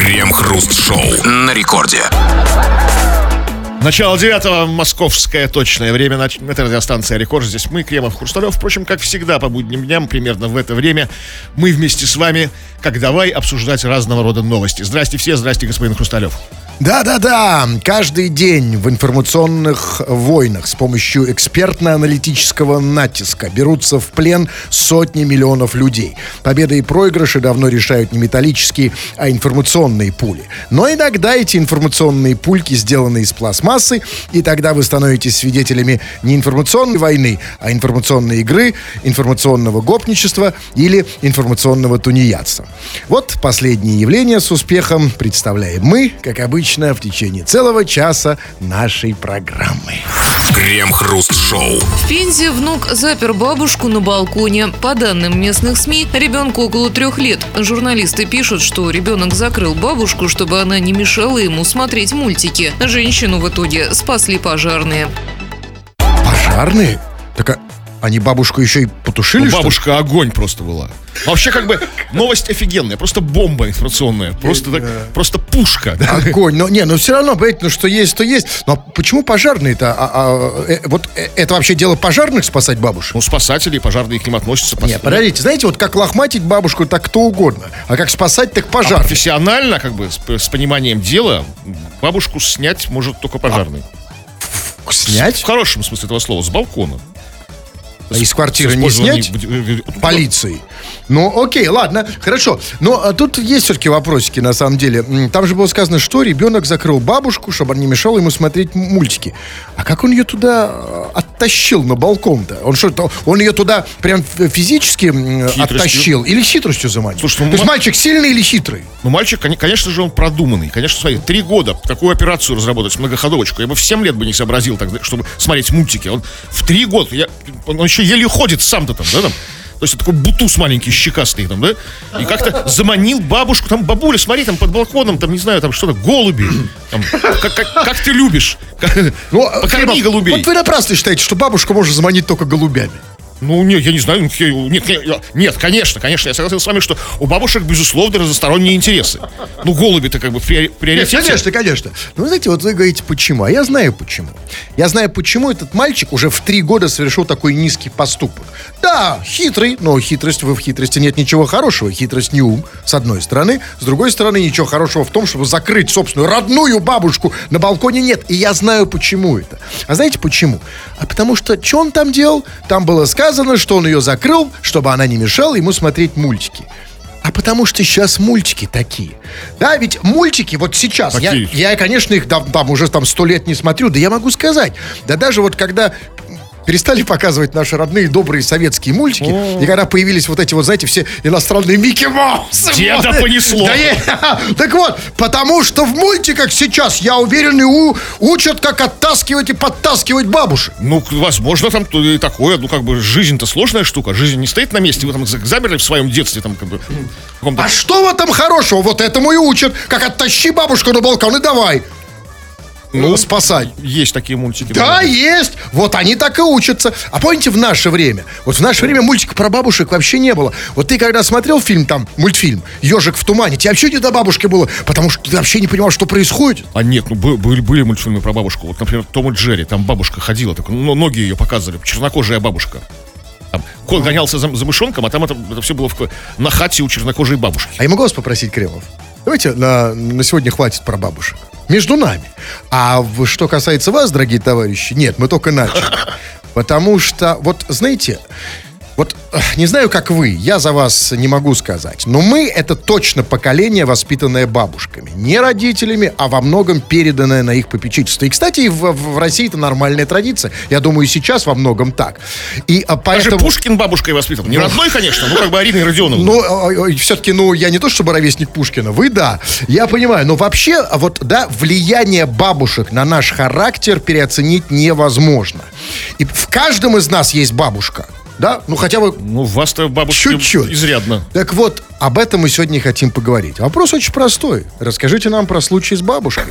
Крем-хруст-шоу на рекорде. Начало девятого, московское точное время. на- Это радиостанция «Рекорд». Здесь мы, Кремов, Хрусталев. Впрочем, как всегда, по будним дням, примерно в это время, мы вместе с вами, как давай, обсуждать разного рода новости. Здрасте все, здрасте, господин Хрусталев. Да-да-да, каждый день в информационных войнах с помощью экспертно-аналитического натиска берутся в плен сотни миллионов людей. Победы и проигрыши давно решают не металлические, а информационные пули. Но иногда эти информационные пульки сделаны из пластмассы, и тогда вы становитесь свидетелями не информационной войны, а информационной игры, информационного гопничества или информационного тунеядства. Вот последнее явление с успехом представляем мы, как обычно, в течение целого часа нашей программы. Крем-хруст-шоу. В Пензе внук запер бабушку на балконе. По данным местных СМИ, ребенку около трех лет. Журналисты пишут, что ребенок закрыл бабушку, чтобы она не мешала ему смотреть мультики. Женщину в итоге спасли пожарные. Пожарные? Так а они бабушку еще и потушили, Ну, бабушка огонь просто была. Вообще, как бы, новость офигенная. Просто бомба информационная. Просто, так, просто пушка. да. Огонь. Но не, но все равно, понимаете, ну что есть, то есть. Но почему пожарные-то? А- а, э, вот э, это вообще дело пожарных спасать бабушек? Ну, спасатели, пожарные к ним относятся. Не, подождите, знаете, вот как лохматить бабушку, так кто угодно. А как спасать, так А пожар. профессионально, как бы, с, с пониманием дела, бабушку снять может только пожарный. В Снять? хорошем смысле этого слова, с балкона. Из квартиры не снять? Полицией. Ну, окей, ладно, хорошо. Но а, тут есть все-таки вопросики, на самом деле. Там же было сказано, что ребенок закрыл бабушку, чтобы она не мешала ему смотреть мультики. А как он ее туда э, оттащил на балкон-то? Он что, то- он ее туда прям физически Хитростью. оттащил или хитростью заманил? Слушай, ну, То есть ма- мальчик сильный или хитрый? Ну, мальчик, коне- конечно же, он продуманный. Конечно, смотри, три года такую операцию разработать, многоходовочку. Я бы в 7 лет бы не сообразил, так, чтобы смотреть мультики. Он в три года, я, он еще еле ходит сам-то там, да, там. То есть такой бутуз маленький, щекастый там, да? И как-то заманил бабушку, там, бабуля, смотри, там под балконом, там, не знаю, там что-то, голуби. Там, как, как- как ты любишь. Ну, а, Покорми голубей. Вот вы напрасно считаете, что бабушку можно заманить только голубями. Ну, нет, я не знаю. ну, Нет, нет, конечно, конечно, я согласен с вами, что у бабушек, безусловно, разносторонние интересы. Ну, голуби-то как бы в приори- Нет, приоритете. конечно, конечно. Но вы знаете, вот вы говорите, почему. А я знаю почему. Я знаю, почему этот мальчик уже в три года совершил такой низкий поступок. Да, хитрый, но хитрость, в хитрости нет ничего хорошего. Хитрость не ум, с одной стороны. С другой стороны, ничего хорошего в том, чтобы закрыть собственную родную бабушку на балконе нет. И я знаю, почему это. А знаете почему? А потому что, что он там делал? Там было сказано, что он ее закрыл, чтобы она не мешала ему смотреть мультики. А потому что сейчас мультики такие. Да, ведь мультики вот сейчас, я, я, конечно, их там, там уже там сто лет не смотрю, да я могу сказать. Да даже вот когда перестали показывать наши родные добрые советские мультики, и когда появились вот эти вот, знаете, все иностранные Микки Маусы. Деда вот. понесло. Да я- так вот, потому что в мультиках сейчас, я уверен, и у- учат, как оттаскивать и подтаскивать бабушек. Ну, возможно, там и такое, ну, как бы, жизнь-то сложная штука, жизнь не стоит на месте, вы там за- замерли в своем детстве, там, как бы, в каком-то- А что в этом хорошего? Вот этому и учат. Как оттащи бабушку на балкон и давай. Ну, спасать. есть такие мультики. Да, есть. Вот они так и учатся. А помните, в наше время? Вот в наше время мультика про бабушек вообще не было. Вот ты когда смотрел фильм там, мультфильм «Ежик в тумане», тебе вообще не до бабушки было, потому что ты вообще не понимал, что происходит. А нет, ну, бы- были, были мультфильмы про бабушку. Вот, например, Том и Джерри, там бабушка ходила, так, ну, ноги ее показывали, чернокожая бабушка. Там, кот гонялся за, за мышонком, а там это, все было в, на хате у чернокожей бабушки. А я могу вас попросить, Кремов? Давайте на, на сегодня хватит про бабушек. Между нами. А что касается вас, дорогие товарищи, нет, мы только начали. Потому что, вот знаете, вот не знаю, как вы, я за вас не могу сказать, но мы это точно поколение, воспитанное бабушками. Не родителями, а во многом переданное на их попечительство. И, кстати, в, в России это нормальная традиция. Я думаю, и сейчас во многом так. И а, Даже поэтому... Пушкин бабушкой воспитан. Не родной, конечно, ну, как бы Ариной Родионовной. Ну, все-таки, ну, я не то чтобы ровесник Пушкина, вы да, я понимаю, но вообще, а вот, да, влияние бабушек на наш характер переоценить невозможно. И в каждом из нас есть бабушка, да, ну, хотя бы Ну, вас-то бабушка чуть-чуть. изрядно. Так вот, об этом мы сегодня и хотим поговорить. Вопрос очень простой. Расскажите нам про случаи с бабушкой.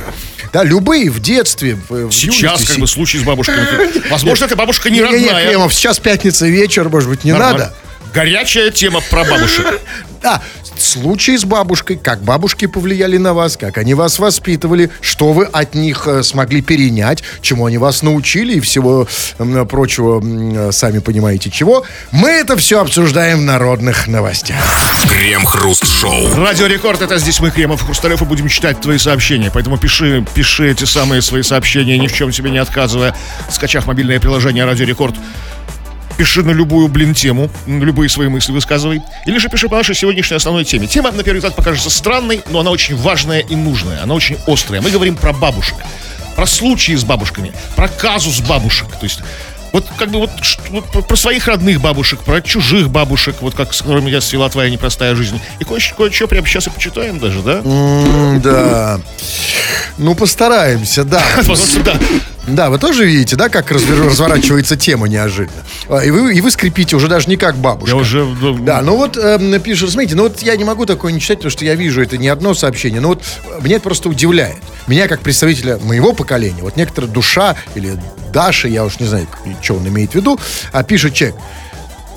Да, любые в детстве, в, Сейчас, юности. как бы, случай с бабушкой. Возможно, эта бабушка не родная. Кремов, сейчас пятница вечер, может быть, не надо. Горячая тема про бабушек. Да, случаи с бабушкой, как бабушки повлияли на вас, как они вас воспитывали, что вы от них э, смогли перенять, чему они вас научили и всего прочего, м, сами понимаете чего. Мы это все обсуждаем в народных новостях. Крем-хруст-шоу. Радио Рекорд, это здесь мы, Кремов и Хрусталев, и будем читать твои сообщения. Поэтому пиши, пиши эти самые свои сообщения, ни в чем себе не отказывая, скачав мобильное приложение Радио Рекорд. Пиши на любую, блин, тему, на любые свои мысли высказывай. Или же пиши по нашей сегодняшней основной теме. Тема, на первый взгляд, покажется странной, но она очень важная и нужная. Она очень острая. Мы говорим про бабушек. Про случаи с бабушками. Про казус бабушек. То есть вот как бы вот, вот про- своих родных бабушек, про чужих бабушек, вот как с которыми я свела твоя непростая жизнь. И кое-что, кое-что прямо сейчас и почитаем даже, да? М, Да. Ну, постараемся, да. Да. Вы тоже видите, да, как разворачивается тема неожиданно. А, И вы, и вы скрипите уже даже не как бабушка. Я уже... ну, Да, ну вот эм, пишут, смотрите, ну вот я не могу такое не читать, потому что я вижу это не одно сообщение, но вот э, меня это просто удивляет. Меня как представителя моего поколения, вот некоторая душа или Даша, я уж не знаю, что он имеет в виду, а пишет человек,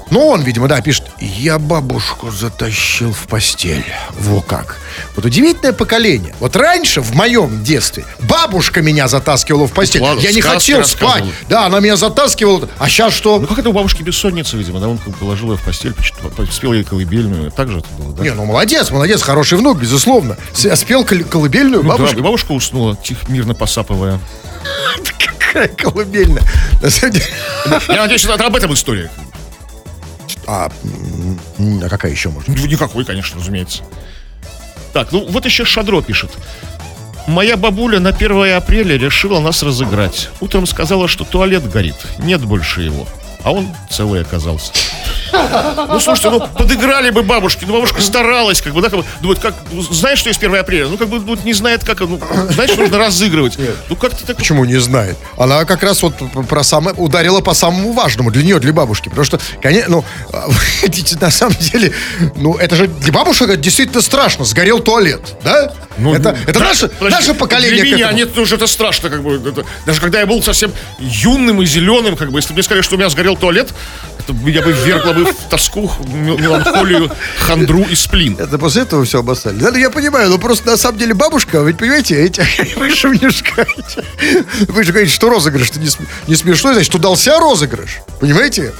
ну, он, видимо, да, пишет, я бабушку затащил в постель. Во как. Вот удивительное поколение. Вот раньше, в моем детстве, бабушка меня затаскивала в постель. Ладно, я не хотел спать. Да, она меня затаскивала. А сейчас что? Ну как это у бабушки бессонница, видимо, да? Он положил ее в постель, спел ей колыбельную. Так же это было, да? Не, ну молодец, молодец, хороший внук, безусловно. С- Спел кол- колыбельную Ну да, бабушка. и бабушка уснула, тихо, мирно посапывая. Какая колыбельная. На самом деле- Я надеюсь, это об этом история. А, а какая еще может? Ну, Никакой, конечно, разумеется. Так, ну вот еще Шадро пишет. Моя бабуля на 1 апреля решила нас разыграть. Утром сказала, что туалет горит. Нет больше его. А он целый оказался. Ну, слушайте, ну, подыграли бы бабушке. Ну, бабушка старалась, как бы, да, как бы, думает, как, ну, знаешь, что есть 1 апреля? Ну, как бы, вот не знает, как, ну, знаешь, нужно разыгрывать. Ну, как-то так... Почему не знает? Она как раз вот про самое, ударила по самому важному для нее, для бабушки. Потому что, конечно, ну, на самом деле, ну, это же для бабушек это действительно страшно. Сгорел туалет, да? Ну, это это да, наше, подожди, наше поколение. Для меня нет, ну, уже это страшно, как бы. это- даже когда я был совсем юным и зеленым, как бы, если бы мне сказали, что у меня сгорел туалет, это меня бы ввергло бы в тоску, меланхолию, хандру и сплин. Это после этого все обоссали. Да, ну, я понимаю, но просто на самом деле бабушка, ведь понимаете, эти, вы же мне скажете, вы же говорите, что розыгрыш, не, не смешно, значит, удался розыгрыш, понимаете?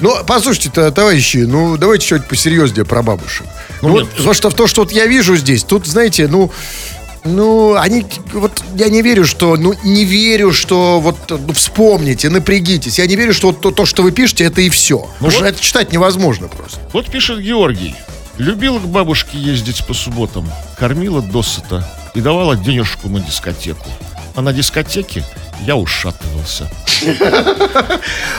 Ну, послушайте, то, товарищи, ну, давайте что-нибудь посерьезнее про бабушек. Ну, Ну, вот, потому что то, что вот я вижу здесь, тут, знаете, ну, ну, они, вот, я не верю, что, ну, не верю, что, вот, ну, вспомните, напрягитесь. Я не верю, что вот то, то, что вы пишете, это и все. Потому что вот- это читать невозможно просто. Вот пишет Георгий. Любила к бабушке ездить по субботам, кормила досыта и давала денежку на дискотеку. А на дискотеке я ушатывался.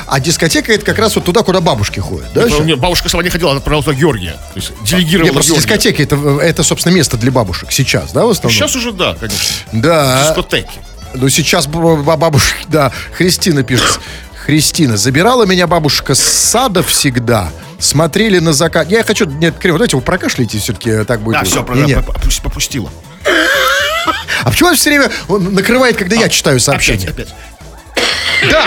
А дискотека это как раз вот туда, куда бабушки ходят, да? Ну, нет, бабушка сама не ходила, она отправила туда Георгия. То есть делегировала Не, просто дискотеки это, это, собственно, место для бабушек сейчас, да, в основном? Сейчас уже да, конечно. Да. Дискотеки. Ну, сейчас бабушка, да, Христина пишет. Христина, забирала меня бабушка с сада всегда. Смотрели на закат. Я хочу, нет, Криво, давайте вы прокашляйте все-таки, так будет. Да, все, Не-не. попустила. А почему он все время он накрывает, когда я читаю сообщение? Опять, опять. Да,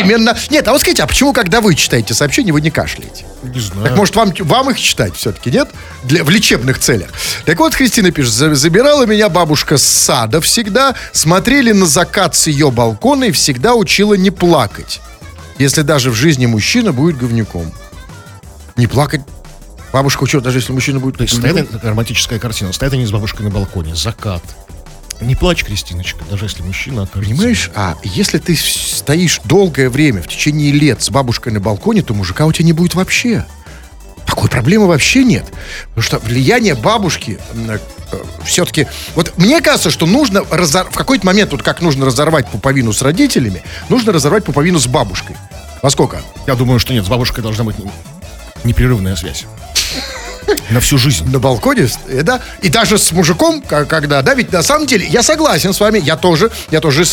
именно. Нет, а вот скажите, а почему, когда вы читаете сообщения, вы не кашляете? Не знаю. Так может вам, вам их читать все-таки, нет? Для, в лечебных целях. Так вот, Христина пишет, «За- забирала меня бабушка с сада всегда, смотрели на закат с ее балкона и всегда учила не плакать. Если даже в жизни мужчина будет говнюком. Не плакать. Бабушка учила, даже если мужчина будет То есть такая романтическая картина. Стоят они с бабушкой на балконе, закат. Не плачь, Кристиночка, даже если мужчина окажется. Понимаешь, а если ты стоишь долгое время, в течение лет с бабушкой на балконе, то мужика у тебя не будет вообще. Такой проблемы вообще нет. Потому что влияние бабушки все-таки... Вот мне кажется, что нужно разор- в какой-то момент, вот как нужно разорвать пуповину с родителями, нужно разорвать пуповину с бабушкой. Во сколько? Я думаю, что нет, с бабушкой должна быть непрерывная связь. На всю жизнь. На балконе, э, да, и даже с мужиком, когда, да, ведь на самом деле, я согласен с вами, я тоже, я тоже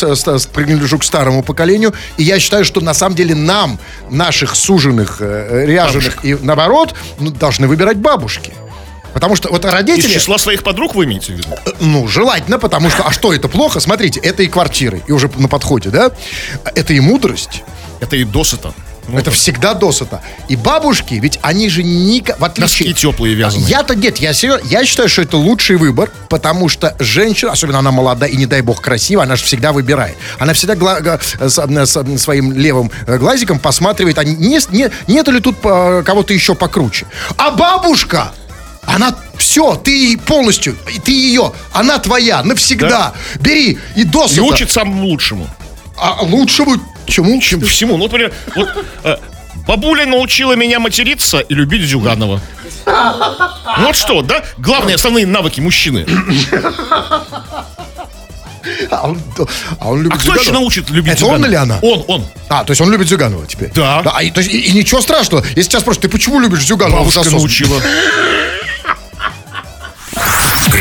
принадлежу к старому поколению, и я считаю, что на самом деле нам, наших суженых, э, ряженых, и наоборот, ну, должны выбирать бабушки. Потому что вот Из родители, числа своих подруг вы имеете в виду? э, ну, желательно, потому что, а что это плохо? Смотрите, это и квартиры, и уже на подходе, да? Это и мудрость, Это и досыта. Это всегда досыта. И бабушки, ведь они же не... В отличие... Носки теплые вязаные. Я-то нет, я серьезно, я считаю, что это лучший выбор, потому что женщина, особенно она молодая и не дай бог красивая, она же всегда выбирает. Она всегда гла- с- с- своим левым э, глазиком посматривает, а не, не, нету ли тут э, кого-то еще покруче. А бабушка, она все, ты полностью, ты ее, она твоя навсегда. Бери и И досыта. учит самому лучшему. А лучшему чему? Чем всему. Ну, вот, например, вот, э, бабуля научила меня материться и любить Зюганова. Ну вот что, да? Главные основные навыки мужчины. А он, а он любит А кто еще Зюганова? научит любить Это он Зюганова? или она? Он, он. А, то есть он любит Зюганова теперь? Да. а, и, то есть, и, и ничего страшного. Если тебя спросят, ты почему любишь Зюганова? Бабушка Засос? научила.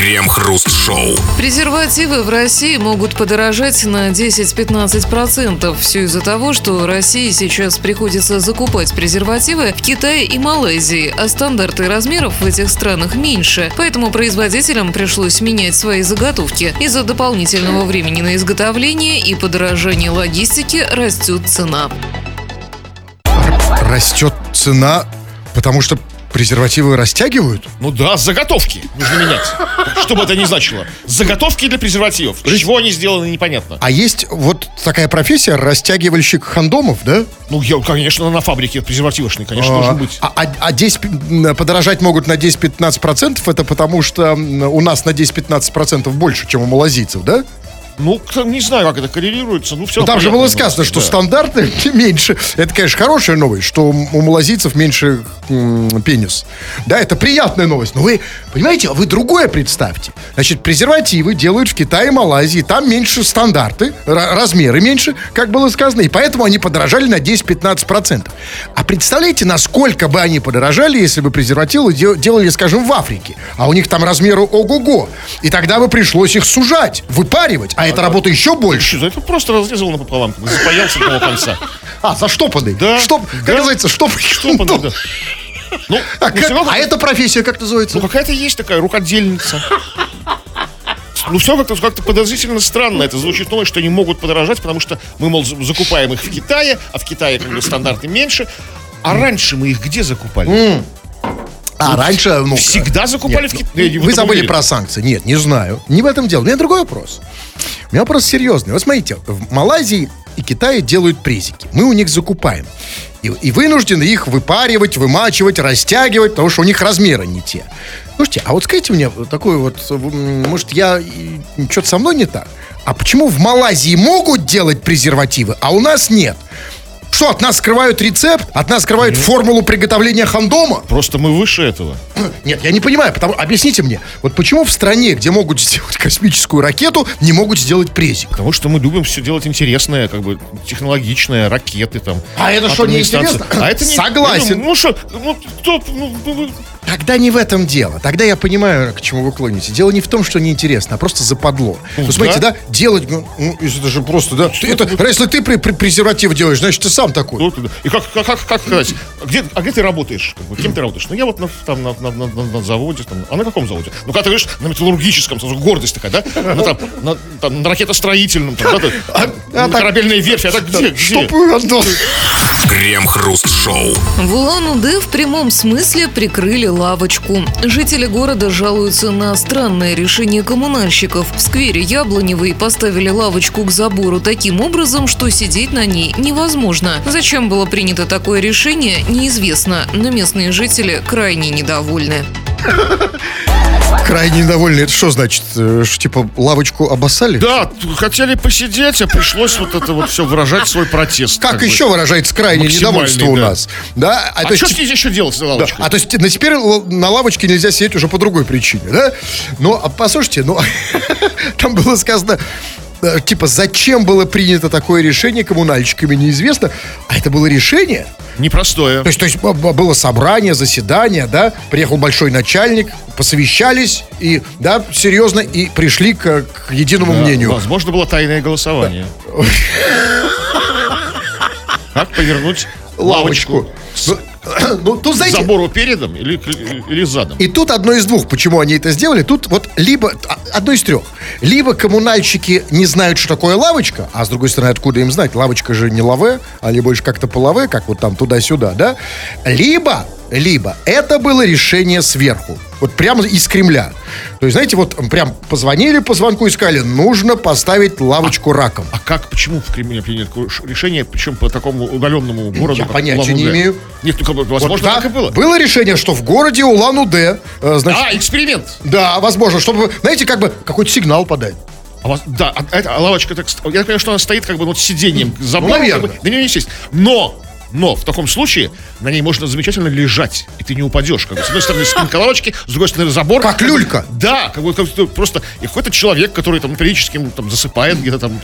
Крем-хруст-шоу. Презервативы в России могут подорожать на 10-15%. Все из-за того, что России сейчас приходится закупать презервативы в Китае и Малайзии, а стандарты размеров в этих странах меньше. Поэтому производителям пришлось менять свои заготовки. Из-за дополнительного времени на изготовление и подорожания логистики растет цена. Растет цена, потому что презервативы растягивают? Ну да, заготовки нужно менять. Что бы это ни значило. Заготовки для презервативов. Из чего они сделаны, непонятно. А есть вот такая профессия, растягивальщик хандомов, да? Ну, я, конечно, на фабрике презервативочный, конечно, А, должен быть. А, а- а 10, пи- м, подорожать могут на 10-15%, это потому что у нас на 10-15% больше, чем у малазийцев, да? Ну, не знаю, как это коррелируется. Ну, все Ну, там же было сказано, что стандарты меньше. Это, конечно, хорошая новость, что у малазийцев меньше м, пенис. Да, это приятная новость. Но вы, понимаете, вы другое представьте. Значит, презервативы делают в Китае и Малайзии. Там меньше стандарты, ра- размеры меньше, как было сказано. И поэтому они подорожали на 10-15%. А представляете, насколько бы они подорожали, если бы презервативы де- делали, скажем, в Африке. А у них там размеры ого-го. И тогда бы пришлось их сужать, выпаривать. А это работа еще больше. Это просто разрезал напополам, запаялся до конца. А, заштопанный. Да, Штоп, да. как называется, штоп. Штопанный, да. Ну, А, ну, как- равно- а эта профессия как называется? ну, какая-то есть такая рукодельница. Ну, все как-то как подозрительно странно. Это звучит новость, что они могут подорожать, потому что мы, мол, за- закупаем их в Китае, а в Китае как бы стандарты меньше. А раньше мы их где закупали? А, раньше, ну... Всегда закупали Нет, в ну, Китае. Вы забыли про санкции. Нет, не знаю. Не в этом дело. У меня другой вопрос. У меня вопрос серьезный. Вот смотрите, в Малайзии и Китае делают презики. Мы у них закупаем. И, и вынуждены их выпаривать, вымачивать, растягивать, потому что у них размеры не те. Слушайте, а вот скажите мне такой вот, может, я что-то со мной не так? А почему в Малайзии могут делать презервативы, а у нас нет? Что, от нас скрывают рецепт? От нас скрывают формулу приготовления хандома? Просто мы выше этого. Нет, я не понимаю, потому объясните мне, вот почему в стране, где могут сделать космическую ракету, не могут сделать презик? Потому что мы любим все делать интересное, как бы технологичное, ракеты там. А это что, станции. А это не... Согласен. Ну что, ну кто... ну, ну, Тогда не в этом дело. Тогда я понимаю, к чему вы клоните. Дело не в том, что неинтересно, а просто западло. Ну, смотрите, да, делать, ну, ну, если это же просто, да. ты- это, если ты при, при- презерватив делаешь, значит, ты сам такой. Да. И как, как, как, как сказать, а где, а где ты работаешь? Как бы, кем ты работаешь? Ну, я вот на, там, на, на, на, на- на заводе. Там. А на каком заводе? Ну, когда ты говоришь, на металлургическом, сразу гордость такая, да? Ну, там, на, там, на ракетостроительном, там, да, ты, а ну, так- корабельная верфь, а так где? где? Крем-хруст-шоу. В Улан-Удэ в прямом смысле прикрыли лавочку. Жители города жалуются на странное решение коммунальщиков. В сквере Яблоневой поставили лавочку к забору таким образом, что сидеть на ней невозможно. Зачем было принято такое решение, неизвестно, но местные жители крайне недовольны. крайне недовольны. Это что значит? Э, типа, лавочку обоссали? Да, хотели посидеть, а пришлось вот это вот все выражать свой протест. Как, бы. еще выражается крайнее недовольство у да. нас? Да? А, то есть, что тип- здесь еще делать с Да, лавочкой? а то есть на теперь на лавочке нельзя сидеть уже по другой причине, да? Ну, а послушайте, ну, там было сказано, типа, зачем было принято такое решение коммунальщиками, неизвестно. А это было решение. Непростое. То есть, то есть было собрание, заседание, да, приехал большой начальник, посовещались и, да, серьезно, и пришли к, к единому Да, мнению. Возможно, было тайное голосование. Как повернуть лавочку? Лавочку. Ну, тут, знаете, Забору передом или, или задом? И тут одно из двух, почему они это сделали. Тут вот либо, а, одно из трех. Либо коммунальщики не знают, что такое лавочка, а с другой стороны, откуда им знать? Лавочка же не лаве, а ли больше как-то по лаве, как вот там туда-сюда, да? Либо, либо это было решение сверху. Вот прямо из Кремля. То есть, знаете, вот прям позвонили по звонку и сказали, нужно поставить лавочку раком. А как, почему в Кремле принято решение, причем по такому удаленному городу, Я как понятия не имею. Нет, как бы, Вот, возможно, да, так и было. Было решение, что в городе Улан-Удэ, э, значит, А, эксперимент. да, возможно, чтобы, знаете, как бы какой-то сигнал подать. А вас- да, а, это, а лавочка, так, я понимаю, что она стоит как бы вот сиденьем за Ну, наверное. на нее не сесть. Но, но в таком случае на ней можно замечательно лежать, и ты не упадешь. Как бы, с одной стороны спинка лавочки, с другой стороны забор. Как люлька. Да, как бы просто и какой-то человек, который там периодически там засыпает где-то там,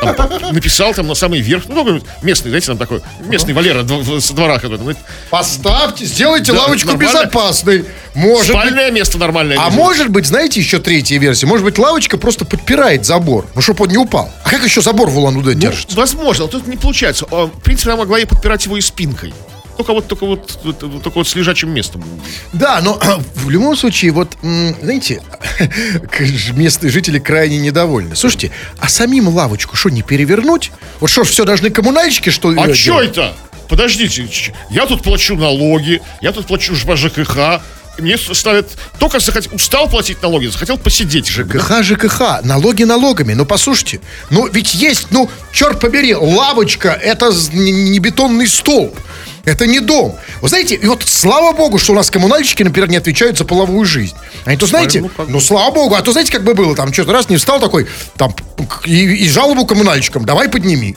там, написал там на самый верх, ну, местный, знаете, там такой, местный Валера со двора какой-то. Поставьте, сделайте Да, лавочку нормально. безопасной. Может быть. Спальное место нормальное. А лежит. может быть, знаете, еще третья версия. Может быть, лавочка просто подпирает забор, ну, чтобы он не упал. А как еще забор в Улан-Удэ Ну, держится? возможно, но тут не получается. А, В принципе, она могла и подпирать его и спинкой. Только вот, только вот, только вот с лежачим местом. Да, но в любом случае, вот, знаете, местные жители крайне недовольны. Слушайте, а самим лавочку что, не перевернуть? Вот что ж, все должны коммунальщики, что ли, А что это? Подождите, я тут плачу налоги, я тут плачу по ЖКХ. Мне ставят... Только захот- устал платить налоги, захотел посидеть. ЖКХ, ЖКХ, налоги налогами. Ну, послушайте, ну, ведь есть, ну, черт побери, лавочка, это не бетонный столб. Это не дом. Вы знаете, и вот слава богу, что у нас коммунальщики, например, не отвечают за половую жизнь. Они то знаете, ну, как ну, слава богу, а то знаете, как бы было, там что-то раз не встал такой, там, и, и жалобу коммунальщикам, давай подними.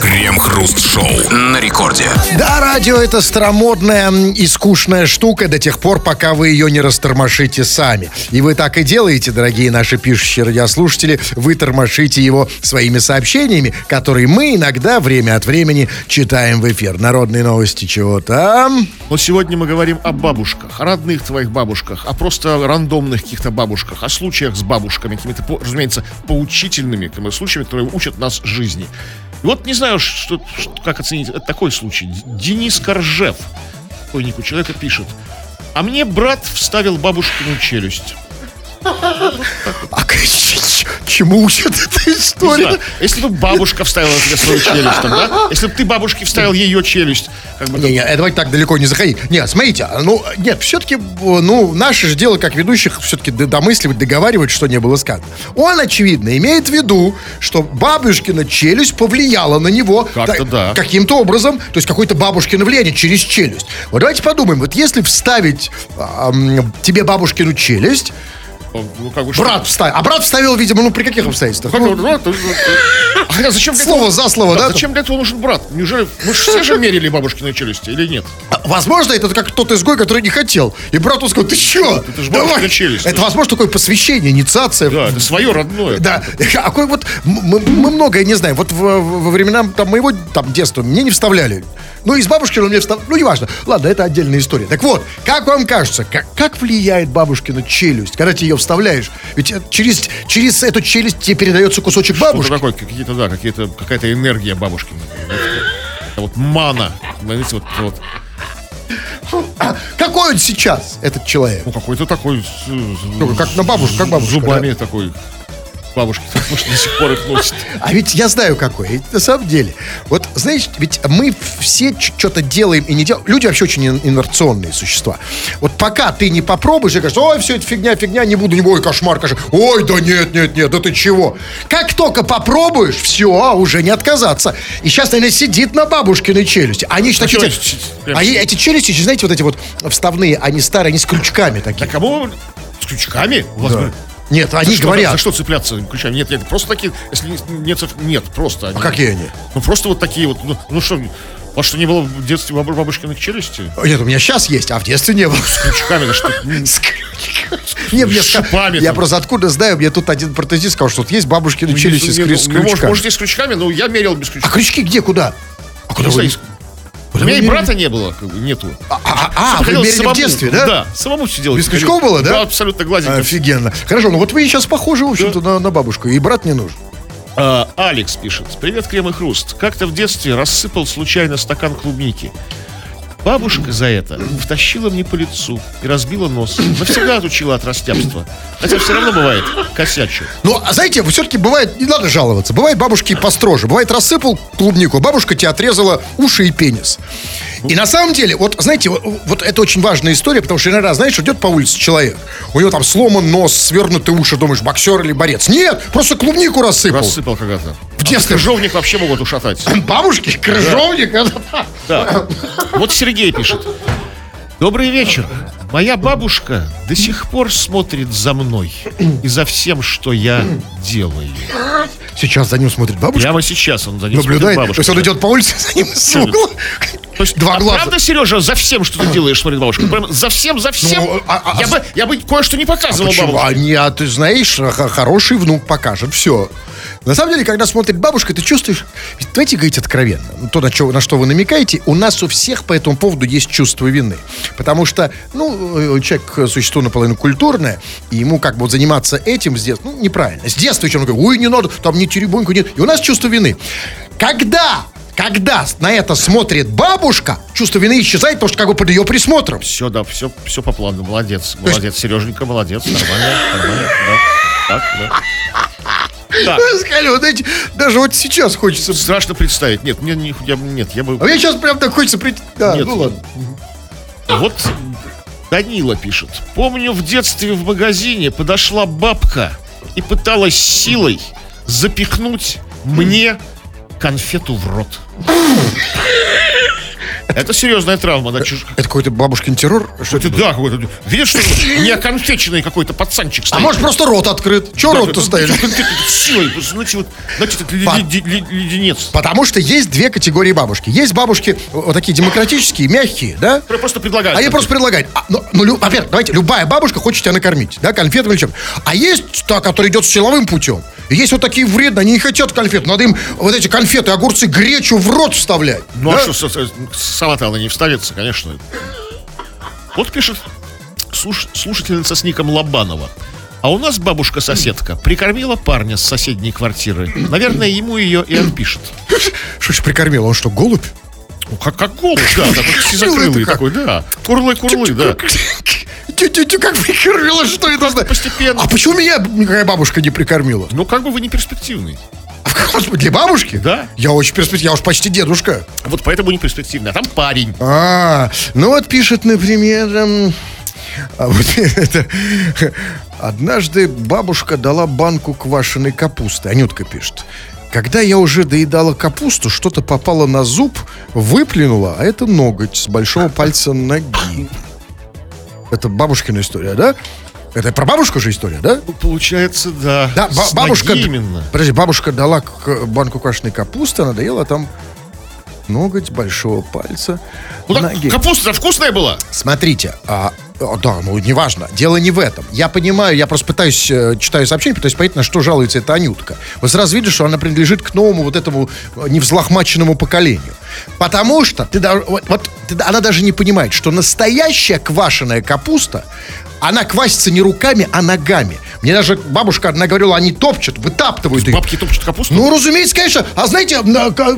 Крем-хруст-шоу на рекорде. Да, радио это старомодная и скучная штука до тех пор, пока вы ее не растормошите сами. И вы так и делаете, дорогие наши пишущие радиослушатели. Вы тормошите его своими сообщениями, которые мы иногда время от времени читаем в эфир. Народные новости чего там. Но сегодня мы говорим о бабушках, о родных твоих бабушках, о просто рандомных каких-то бабушках, о случаях с бабушками, какими-то, разумеется, поучительными случаями, которые учат нас жизни. И вот не знаю, что, как оценить такой случай. Денис Коржев, покойнику человека, пишет. А мне брат вставил бабушкину челюсть. А чему учат эта история? если бы бабушка вставила тебе свою челюсть, там, да? Если бы ты бабушке вставил ее челюсть, как бы... Не, не, давайте так далеко не заходить. Нет, смотрите, а, ну, нет, все-таки, ну, наше же дело, как ведущих, все-таки домысливать, договаривать, что не было сказано. Он, очевидно, имеет в виду, что бабушкина челюсть повлияла на него Как-то да. каким-то образом, то есть какое-то бабушкино влияние через челюсть. Вот давайте подумаем, вот если вставить а, м, тебе бабушкину челюсть, Ну, как бы, брат вставил, а брат вставил, видимо, ну, при каких обстоятельствах? Как Ну, его, ну, то- А зачем для Слово этого- за слово, да? Зачем для этого нужен брат? Неужели мы же все же мерили бабушкины челюсти или нет? А, Возможно, это как тот изгой, который не хотел. И брату сказал, ты чё? Это ж бабушкина челюсть. Это, возможно, такое посвящение, инициация. Да, это свое родное. Да, а какой вот мы, мы многое не знаем. Вот в- в- во времена там, моего там, детства мне не вставляли. Ну, из бабушки мне встав... Ну, неважно. Ладно, это отдельная история. Так вот, как вам кажется, как, как влияет бабушкина челюсть, когда ты ее вставляешь? Ведь э, через, через эту челюсть тебе передается кусочек Что-то бабушки. такое, какие-то, да, какие-то, какая-то энергия это вот мана. Знаете, вот, вот, какой он сейчас, этот человек? ну, какой-то такой... Ну, как на бабушку, как бабушка, Зубами такой. Бабушки, может, до сих пор их носят. А ведь я знаю какой. Ведь на самом деле. Вот, знаешь, ведь мы все что-то делаем и не делаем. Люди вообще очень ин- инерционные существа. Вот пока ты не попробуешь, и говоришь, ой, все это фигня, фигня, не буду, не буду, ой, кошмар, кошмар. Ой, да нет, нет, нет, да ты чего? Как только попробуешь, все, уже не отказаться. И сейчас, наверное, сидит на бабушкиной челюсти. Они же такие... челюсть, прям- А эти челюсти, знаете, вот эти вот вставные, они старые, они с крючками такие. Да кому? С крючками? У вас, говорят, Нет, они за что- говорят. За что цепляться крючками? Нет, нет, просто такие, если не- нет, нет, просто. А какие они? Ну, просто вот такие вот, ну, ну что, вас что, не было в детстве баб- бабушкиных челюстей? Нет, у меня сейчас есть, а в детстве не было. С крючками, да что? С крючками. Не, мне ска- шипами Я просто откуда знаю, мне тут один протезист сказал, что тут есть бабушкины челюсти с Ну, крю- с ну, может, крючками. может, и с крючками, но я мерил без А крючков. крючки где, куда? А куда вы? Меня и брата не было, как бы, нету. А, а, а, вы мерили в детстве, да? Да, самому все делать. Без крючков было, да? Да, абсолютно гладенько. Офигенно. Хорошо, ну вот вы сейчас похожи, в общем-то, на, на бабушку. И брат не нужен. А, Алекс пишет. Привет, Крем и Хруст. Как-то в детстве рассыпал случайно стакан клубники. Бабушка за это втащила мне по лицу и разбила нос. Навсегда отучила от растяпства. Хотя все равно бывает косячу. Ну, а знаете, все-таки бывает, не надо жаловаться. Бывает бабушки построже. Бывает, рассыпал клубнику, бабушка тебе отрезала уши и пенис. И на самом деле, вот, знаете, вот, вот это очень важная история, потому что иногда, знаешь, идет по улице человек, у него там сломан нос, свернутые уши, думаешь, боксер или борец. Нет, просто клубнику рассыпал. Рассыпал когда-то. В детстве. А крыжовник вообще могут ушатать. Бабушки, крыжовник, это да. Да. Вот Сергей пишет. Добрый вечер. Моя бабушка до сих пор смотрит за мной и за всем, что я делаю. Сейчас за ним смотрит бабушка. Прямо сейчас он за ним Наблюдает, смотрит то есть он идет по улице, за ним. То есть, Два а глаза. правда, Сережа, за всем, что ты делаешь, смотрит бабушка? Прям за всем, за всем? Ну, а- а- я, бы, я бы кое-что не показывал Почему? бабушке. А, не, а ты знаешь, х- хороший внук покажет все. На самом деле, когда смотрит бабушка, ты чувствуешь... Ведь Давайте говорить откровенно. Ну, То, на, чё- на что вы намекаете, у нас у всех по этому поводу есть чувство вины. Потому что, ну, э, человек э, существо наполовину культурное, и ему как бы вот заниматься этим с детства, ну, неправильно. С детства еще он говорит, ой, не надо, там не теребоньку, нет. И у нас чувство вины. Когда когда на это смотрит бабушка, чувство вины исчезает, потому что как бы под ее присмотром. Все, да, все, все по плану. Молодец, молодец, Сереженька, молодец, нормально, нормально, да. Так, да. Так, Сказали, вот эти, даже вот сейчас хочется. страшно представить. Нет, мне не, я, нет, я бы... А мне сейчас прям так хочется прийти. Да, Нет. ну ладно. Вот Данила пишет. Помню, в детстве в магазине подошла бабка и пыталась силой запихнуть мне конфету в рот. Это серьезная травма. Да, чуж- Это какой-то бабушкин террор? Что Это да, какой-то. Видишь, что не оконфеченный какой-то пацанчик А стоит. может просто рот открыт? Че Да, рот-то да, стоит? Силой. Вот, это ле- ле- леденец. Потому что есть две категории бабушки. Есть бабушки вот такие демократические, мягкие, да? Просто предлагают. Они просто предлагают. А, ну, ну, лю- во-первых, давайте, любая бабушка хочет тебя накормить, да, конфетами или чем. А есть та, которая идет силовым путем. И есть вот такие вредные, они не хотят конфет. Надо им вот эти конфеты, огурцы, гречу в рот вставлять. Ну, да? а что, сама-то она не вставится, конечно. Вот пишет слуш- слушательница с ником Лобанова. А у нас бабушка-соседка прикормила парня с соседней квартиры. Наверное, ему ее и отпишет. Что ж прикормил? Он что, голубь? Ну, как, как голубь, да, такой сизокрылый такой, да. Курлы-курлы, да. Тю-тю-тю, как прикормила, что это? за- постепенно. А почему меня никакая бабушка не прикормила? Ну, как бы вы не перспективный. Для бабушки? Да. Я очень перспективный, я уж почти дедушка. Вот поэтому не перспективный. А там парень. А, ну вот пишет, например, эм, а вот это, однажды бабушка дала банку квашеной капусты. Анютка пишет. Когда я уже доедала капусту, что-то попало на зуб, выплюнула, а это ноготь с большого пальца ноги. Это бабушкина история, да? Это про бабушку же история, да? Получается, да. Да, ба- бабушка... именно. Подожди, бабушка дала банку квашеной капусты, она доела там ноготь большого пальца Ну, так ноги. капуста вкусная была. Смотрите, а, да, ну неважно, дело не в этом. Я понимаю, я просто пытаюсь, э, читаю сообщение, пытаюсь понять, на что жалуется эта Анютка. Вот сразу видишь, что она принадлежит к новому вот этому э, невзлохмаченному поколению. Потому что ты, вот, ты она даже не понимает, что настоящая квашеная капуста, она квасится не руками, а ногами. Мне даже бабушка одна говорила, они топчут, вытаптывают ее. Бабки топчут капусту. Ну, разумеется, конечно. А знаете,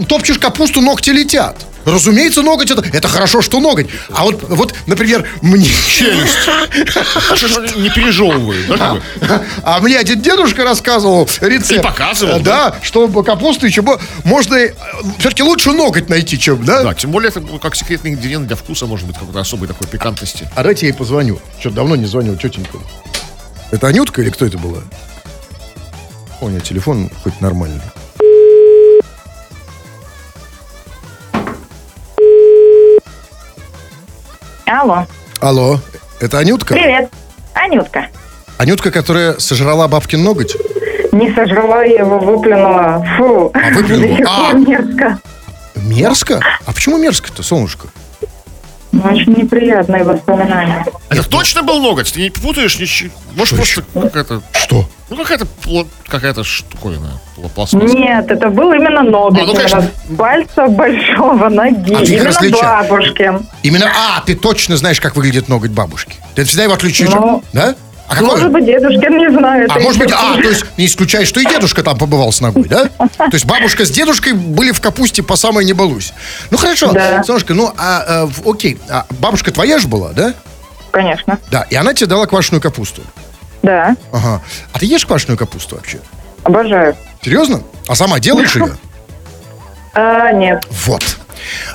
топчешь капусту, ногти летят. Разумеется, ноготь это, это хорошо, что ноготь. А вот, вот, например, мне... А что ж не пережевывают, да, бы? А мне один дедушка рассказывал рецепт. И показывал, Э, Да, что капусту еще можно... Все-таки лучше ноготь найти, чем, да? Да, тем более это как секретный ингредиент для вкуса, может быть, какой-то особой такой пикантности. А давайте я ей позвоню. Что давно не звонил тетенькам. Это Анютка или кто это была? О, у нее телефон хоть нормальный. Алло. Алло, это Анютка? Привет. Анютка. Анютка, которая сожрала бабкин ноготь? Не сожрала я его, выплюнула. Фу. А, выплюнула? До сих А. мерзко. Мерзко? А почему мерзко-то, солнышко? Ну, очень неприятные воспоминания. Это точно был ноготь? Ты не путаешь ничего? Может, Что просто какая-то... Что? Ну, какая-то какая-то штуковина. пла- пластмасса. Нет, это был именно ноготь. А, ну, конечно. пальца большого ноги. А ты именно различаешь? бабушки. Именно, а, ты точно знаешь, как выглядит ноготь бабушки. Ты всегда его отличишь, Ну. да? А какой? Может быть, дедушкин, не знаю. А может быть, а, то есть не исключай, что и дедушка там побывал с ногой, да? То есть бабушка с дедушкой были в капусте по самой не балуйся. Ну хорошо, Да. Солнышко, ну а, а, окей, а бабушка твоя же была, да? Конечно. Да, и она тебе дала квашеную капусту. Да, Ага. А ты ешь квашеную капусту вообще? обожаю. Серьезно? А сама делаешь ее? А, нет. Вот.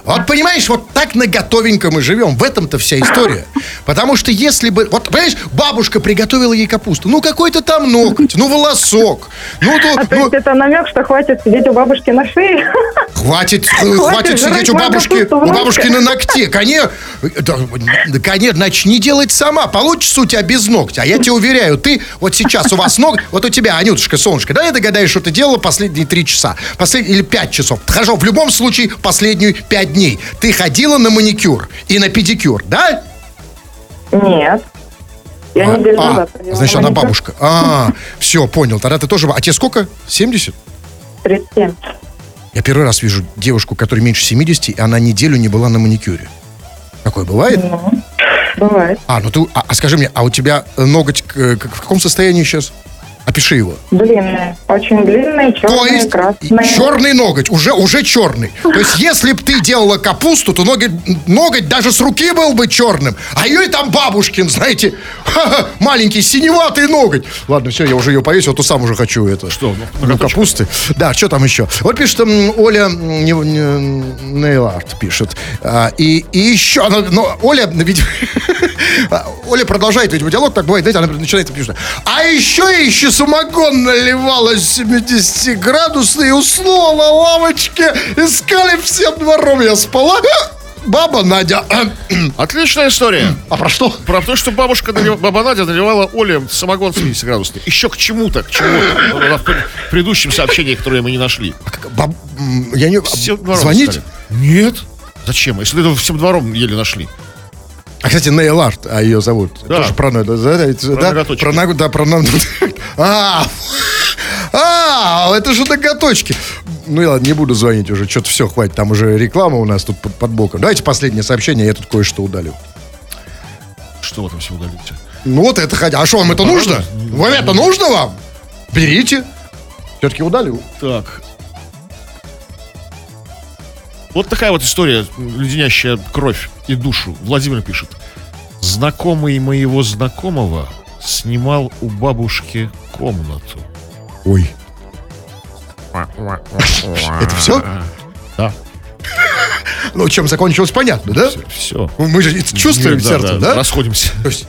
Вот понимаешь, вот так на готовенько мы живем. В этом-то вся история. Потому что если бы... Вот, понимаешь, бабушка приготовила ей капусту. Ну, какой-то там ноготь, ну, волосок. Ну, то, А то ну, есть это намек, что хватит сидеть у бабушки на шее? Хватит, э, хватит жрать сидеть у бабушки, у бабушки на ногте. Конечно, да, конечно, начни делать сама. Получится у тебя без ногтя. А я тебе уверяю, ты вот сейчас у вас ног, вот у тебя, Анютушка, солнышко, да, я догадаюсь, что ты делала последние три часа. Послед... Или пять часов. Хорошо, в любом случае, последнюю пять дней. Ты ходила на маникюр и на педикюр, да? Нет. Я А, неделю а, назад ходила значит, на она маникюр. бабушка. А, все, понял. Тогда ты тоже... А тебе сколько? 70? 37. Я первый раз вижу девушку, которой меньше 70, и она неделю не была на маникюре. Такое бывает? Ну, бывает. А, ну ты, а, а скажи мне, а у тебя э, ноготь к- к- в каком состоянии сейчас? Опиши его. Длинные. Очень То черные, есть красные. черный ноготь, уже, уже черный. То есть если бы ты делала капусту, то ноготь, ноготь даже с руки был бы черным. А ее и там бабушкин, знаете, ха-ха, маленький синеватый ноготь. Ладно, все, я уже ее повесил, а то сам уже хочу это. Что, ну, Ну, капусты. Да, что там еще? Вот пишет м, Оля не- не- Нейлард пишет. А, и, и еще, она- но Оля, видимо, Оля продолжает, видимо, диалог, так бывает, знаете, она начинает пишет. А еще я еще самогон наливала 70-градусный и уснула на лавочке. Искали всем двором, я спала. Баба Надя. Отличная история. А про что? Про то, что бабушка, налив- баба Надя наливала Оле самогон 70 градусный. Еще к чему-то, к чему-то. Ну, В предыдущем сообщении, которое мы не нашли. Баб- м, я не... Всем Звонить? стали. Нет. Зачем? Если это всем двором еле нашли. А, кстати, Нейл Арт, а ее зовут. Да. Тоже про, ноготь, да, да, это- да, ноготочки. про ноготь, да, про ноготь. А, а, это же ноготочки. Ну ладно, не буду звонить уже, что-то все, хватит, там уже реклама у нас тут под, под боком. Давайте последнее сообщение, я тут кое-что удалю. Что вы там все удалите? Ну вот это хотя, а что вам это нужно? Вам это нужно вам? Берите. Все-таки удалю. Так. Вот такая вот история, леденящая кровь и душу. Владимир пишет. Знакомый моего знакомого снимал у бабушки комнату. Ой. Это все? Да. Ну, чем закончилось, понятно, да? Все. Ну, Мы же это чувствуем сердцем, да? Расходимся. То есть,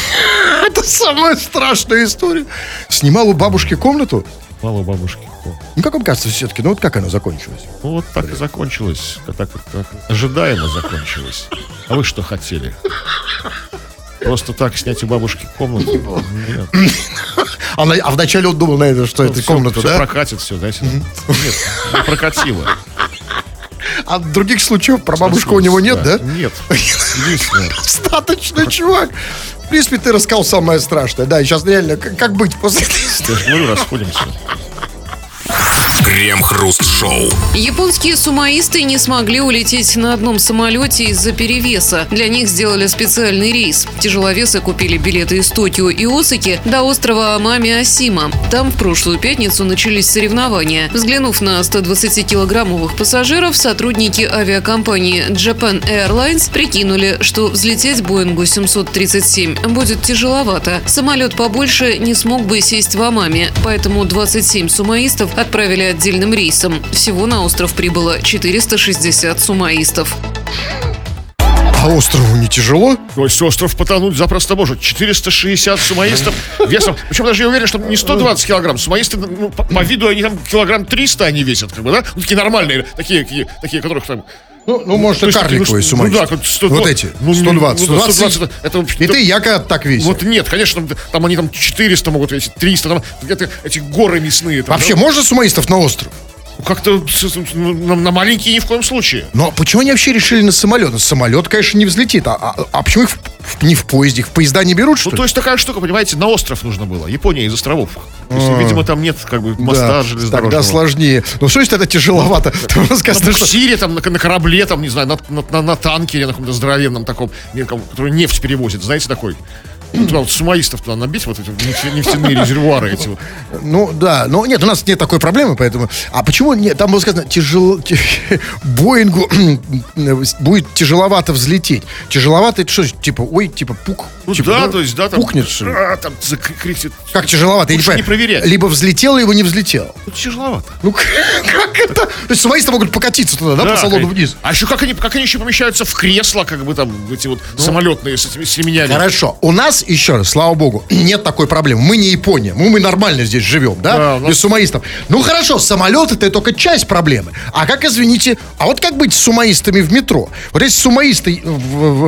это самая страшная история. Снимал у бабушки комнату? Мало бабушки. Ну, как вам кажется, все-таки, ну вот как она закончилась? Ну, вот так и закончилось. Так, так ожидаемо закончилось. А вы что хотели? Просто так снять у бабушки комнату? Нет. Она, а вначале он думал, наверное, что это Всё- комната, всё да? прокатит, все, знаете. Нет, не прокатило. А других случаев про бабушку у него нет, да? Нет. Достаточно, чувак. В принципе, ты рассказал самое страшное. Да, и сейчас реально, как, как быть после? Я же говорю, расходимся. Крем-хруст-шоу. Японские сумоисты не смогли улететь на одном самолете из-за перевеса. Для них сделали специальный рейс. Тяжеловесы купили билеты из Токио и Осаки до острова Амами-Осима. Там в прошлую пятницу начались соревнования. Взглянув на 120-килограммовых пассажиров, сотрудники авиакомпании Japan Airlines прикинули, что взлететь Боингу 737 будет тяжеловато. Самолет побольше не смог бы сесть в Амами, поэтому 27 сумоистов отправили отдельным рейсом. Всего на остров прибыло 460 сумоистов. А острову не тяжело? То есть остров потонуть запросто может. 460 сумоистов весом. Причем даже я уверен, что не 120 килограмм. Сумоисты, ну, по, по виду они там килограмм 300 они весят, как бы, да? Ну, такие нормальные, такие, такие, такие которых там... Ну, ну может, и такие, карликовые ну, сумаисты. Ну, да, как 100, Вот эти, ну, 120. ну, да, 120. 120 это, это, И ты, я когда так весил. Вот нет, конечно, там, они там 400 могут весить, 300, там где-то эти горы мясные. Там, Вообще, да? можно сумоистов на остров? Ну, Как-то на, на маленькие ни в коем случае. Но почему они вообще решили на самолет? Ну, Самолет, конечно, не взлетит. А, а- а почему их в- в- не в поезде? Их в поезда не берут, что Ну, ли? то есть такая штука, понимаете, на остров нужно было. Япония из островов. То есть, видимо, там нет как бы моста Да, железнодорожного. Тогда сложнее. Ну, что значит это тяжеловато? Там Ну, что... Сирии, там, на, на корабле, там, не знаю, на, на, на, на танкере, на каком-то здоровенном таком, который нефть перевозит, знаете, такой? Ну, вот сумоистов туда набить, вот эти нефтя- нефтяные резервуары эти вот. Ну, да, но нет, у нас нет такой проблемы, поэтому... А почему нет? Там было сказано, тяжело... Боингу будет тяжеловато взлететь. Тяжеловато, это что, типа, ой, типа, пук? Ну Типа, да, то есть, да, там... Пукнет, что ли? а, там закричит. Как тяжеловато? Лучше не проверять. Либо взлетел, либо не взлетел. Ну, тяжеловато. Ну, как это? То есть сумоисты могут покатиться туда, да, по салону вниз? А еще как они, как они еще помещаются в кресла, как бы там, эти вот самолетные с этими с ремнями. Хорошо. У нас, еще раз, слава богу, нет такой проблемы. Мы не Япония. Мы, мы нормально здесь живем, да? Да, нас- Без сумоистов. Ну хорошо, самолет это только часть проблемы. А как, извините, а вот как быть с сумоистами в метро? Вот если сумоисты в,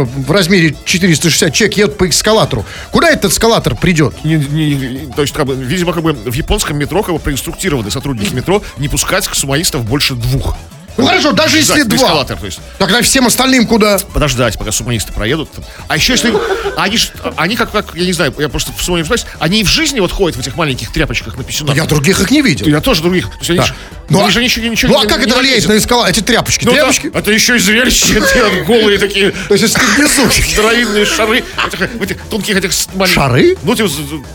в- в размере 460 человек едут по эскалатору, куда этот эскалатор придет? Не- не- то есть, как бы, видимо, как бы в японском метро как бы проинструктированы сотрудники метро не пускать к сумоистов больше двух. Ну хорошо, даже если два. эскалатор, то есть. Тогда всем остальным куда? подождать, пока сумоисты проедут. А еще если... Они, они как, как, я не знаю, я просто в спрашиваю, они и в жизни вот ходят в этих маленьких тряпочках на писюнах? Я других их не видел. Я тоже других. То есть они, Да. Ну, они а- же ничего, ничего Ну а как это влияет на эскалатор? Эти тряпочки? Ну, да, тряпочки? это еще и эти голые такие То есть если ты внизу... здоровенные шары, в этих, тонких этих маленьких- Шары? Ну, типа,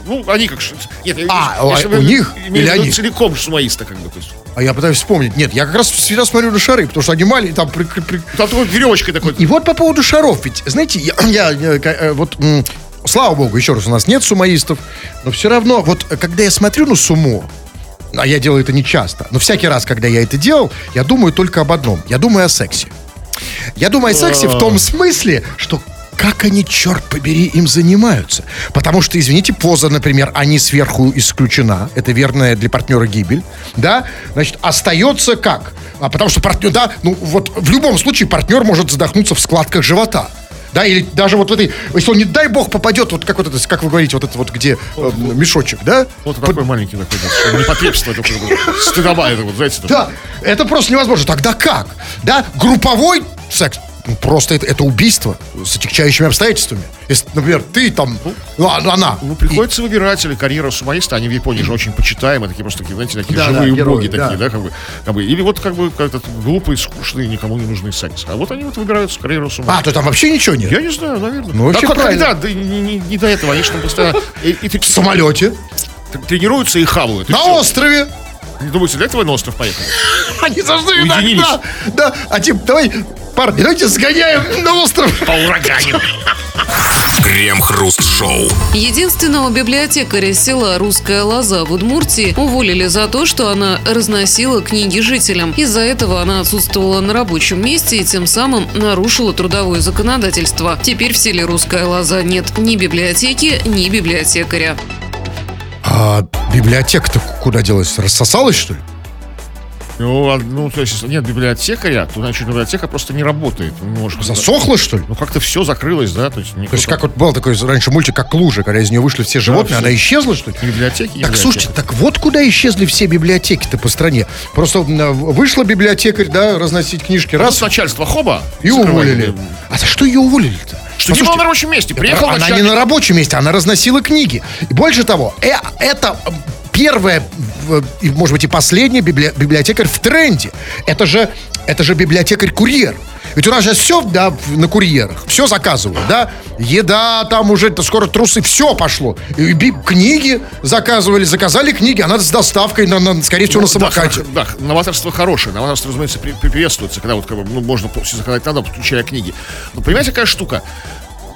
ну, они как... Нет, я- А, я у них или виду они? целиком сумоиста, как бы. А я пытаюсь вспомнить. Нет, я как раз всегда смотрю на шары, потому что они маленькие, там... при- при- Там такой веревочкой такой. И вот по поводу шаров, ведь, знаете, я, я, ка- э, вот, слава богу, еще раз, у нас нет сумоистов, но все равно, вот, когда я смотрю на сумо, а я делаю это не часто, но всякий раз, когда я это делал, я думаю только об одном, я думаю о сексе. Я думаю о сексе в том смысле, что как они, черт побери, им занимаются. Потому что, извините, поза, например, они сверху исключена. Это верная для партнера гибель. Да? Значит, остается как? А потому что партнер, да, ну вот в любом случае партнер может задохнуться в складках живота. Да, или даже вот в этой, если он, не дай бог, попадет, вот как вот это, как вы говорите, вот это вот где э, мешочек, да? Вот такой маленький такой, да, непотребство, бы стыдоба, это вот, знаете, Да, это просто невозможно. Тогда как? Да, групповой секс. Ну, просто это, это убийство с отягчающими обстоятельствами. Если, например, ты там, ну, а- она. Ну, приходится выбирать или карьера сумоиста, они в Японии же очень почитаемые, такие просто такие, знаете, такие Да, живые да, герои, боги да. такие, да, как бы, как бы, или вот как бы как-то глупый, скучный, никому не нужный секс. А вот они вот выбирают карьеру сумоиста. А, то там вообще ничего нет. Я не знаю, наверное. Ну, вообще так, как правильно. когда, да, не, не- не до этого, они же там постоянно и, и В самолете. тренируются и хавают. и На острове. Не думаете, для этого на остров поехали? Они должны Уединились. иногда. Да, а типа, давай, парни, давайте сгоняем на остров. По ураганам. Крем-хруст-шоу. Единственного библиотекаря села Русская Лоза в Удмуртии уволили за то, что она разносила книги жителям. Из-за этого она отсутствовала на рабочем месте и тем самым нарушила трудовое законодательство. Теперь в селе Русская Лоза нет ни библиотеки, ни библиотекаря. А библиотека-то куда делась? Рассосалась, что ли? Ну, а- ну, то есть, нет библиотекаря, то, значит, библиотека просто не работает. Ну, может, Засохла, что ли? Ну, как-то все закрылось, да? То есть, То есть как вот был такой раньше мультик, как лужа, когда из нее вышли все животные, всё. она исчезла, что ли? библиотеки, Так, библиотека. слушайте, так вот куда исчезли все библиотеки-то по стране. Просто м, вышла библиотекарь, да, разносить книжки, Раз раз, начальство хоба и уволили. А за что ее уволили-то? Что не было на рабочем месте. Приехал она начальник. не на рабочем месте, она разносила книги. И больше того, э- это э, первая, и, может быть, и последняя библи- библиотекарь в тренде. Это же, это же библиотекарь-курьер. Ведь у нас сейчас все да, на курьерах, все заказывают, да? Еда, там уже это скоро трусы, все пошло. И книги заказывали, заказали книги, а надо с доставкой, на, на- скорее всего, на Да, самокате. хоро- Да, новаторство хорошее. Новаторство, разумеется, при- при- приветствуется, когда вот как бы, ну, можно все заказать надо, включая книги. Но понимаете, какая штука?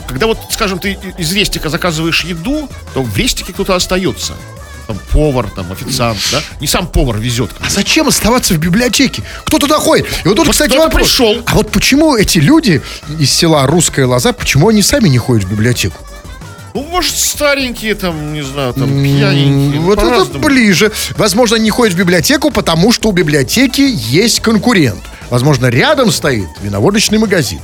Когда вот, скажем, ты из Рестика заказываешь еду, то в Рестике кто-то остается. Там повар, там официант, да? Не сам повар везет. А зачем оставаться в библиотеке? Кто туда ходит? И вот тут, Вот кстати, вопрос. пришел. А вот почему эти люди из села Русская Лоза, почему они сами не ходят в библиотеку? Ну, может, старенькие там, не знаю, там, пьяненькие. ну, Вот это ближе. Возможно, они не ходят в библиотеку, потому что у библиотеки есть конкурент. Возможно, рядом стоит виноводочный магазин.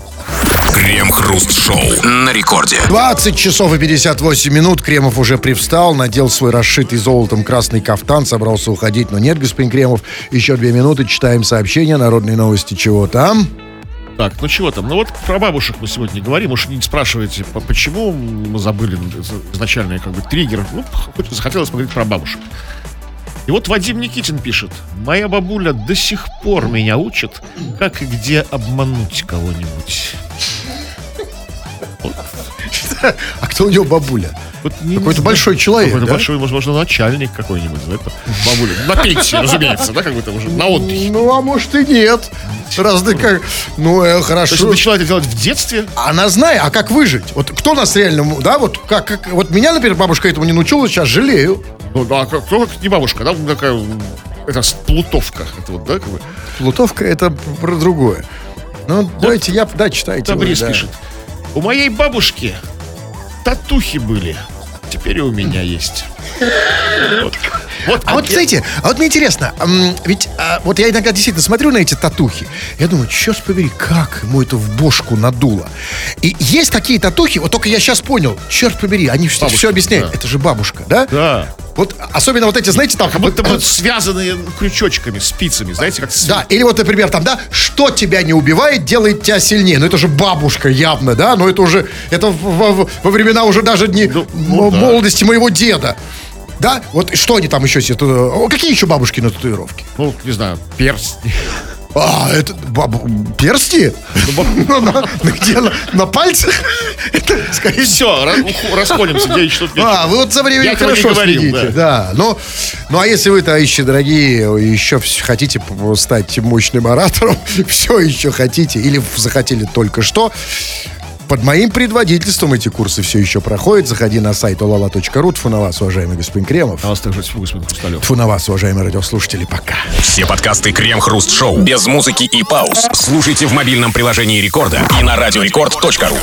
Крем-хруст-шоу. На рекорде. 20 часов и 58 минут. Кремов уже привстал, надел свой расшитый золотом красный кафтан, собрался уходить. Но нет, господин Кремов, еще две минуты, читаем сообщения, народные новости, чего там. Так, ну чего там? Ну вот про бабушек мы сегодня говорим. Уж не спрашиваете, по- почему мы забыли изначальный как бы триггер. Ну, хоть захотелось поговорить про бабушек. И вот Вадим Никитин пишет. Моя бабуля до сих пор меня учит, как и где обмануть кого-нибудь. А кто у него бабуля? Вот не- Какой-то большой человек, Какой-то да? большой, возможно, начальник какой-нибудь. да, это Бабуля. На пенсии, разумеется, да, как бы там уже на отдыхе. Ну, а может и нет. Раз ты как... Ну, э, То есть хорошо. начала это делать в детстве. Она знает, а как выжить? Вот кто нас реально, да, вот как, как- вот меня, например, бабушка этому не научила, сейчас жалею. Ну, а как, кто как не бабушка, да, такая, это плутовка. Это вот, да, как бы. Плутовка это про другое. Ну, давайте я, да, читайте. Табрис да. пишет. У моей бабушки татухи были. Теперь и у меня есть. Вот. Вот, А вот, я- знаете, а вот мне интересно, ведь а, вот я иногда действительно смотрю на эти татухи, я думаю, черт побери, как ему это в бошку надуло. И есть такие татухи, вот только я сейчас понял, черт побери, они все, Бабушка, объясняют, да. это же бабушка, да? Да. Вот особенно вот эти, знаете, там... Как будто вот, бы связанные крючочками, спицами, знаете, как Да, или вот, например, там, да, что тебя не убивает, делает тебя сильнее. Ну, это же бабушка явно, да, но это уже, это в- в- во времена уже даже не Ну, ну м- да. молодости моего деда. Да, вот что они там еще себе... О, Какие еще бабушки на татуировке? ну, не знаю, перстни. А, это баб- персти? Ну, на- на где? На- На пальцах? Это, скорее. Все, расходимся, где что-то А, вы вот за временем Я хорошо следите. Да. Ну, ну, а если вы, товарищи дорогие, еще хотите стать мощным оратором, все еще хотите, или захотели только что, под моим предводительством эти курсы все еще проходят. Заходи на сайт olala.ru. Тфу на вас, уважаемый господин Кремов. А вас также тьфу, господин Хрусталев. Тфу на вас, уважаемые радиослушатели. Пока. Все подкасты Крем-Хруст Шоу без музыки и пауз слушайте в мобильном приложении Рекорда и на радиорекорд.ру.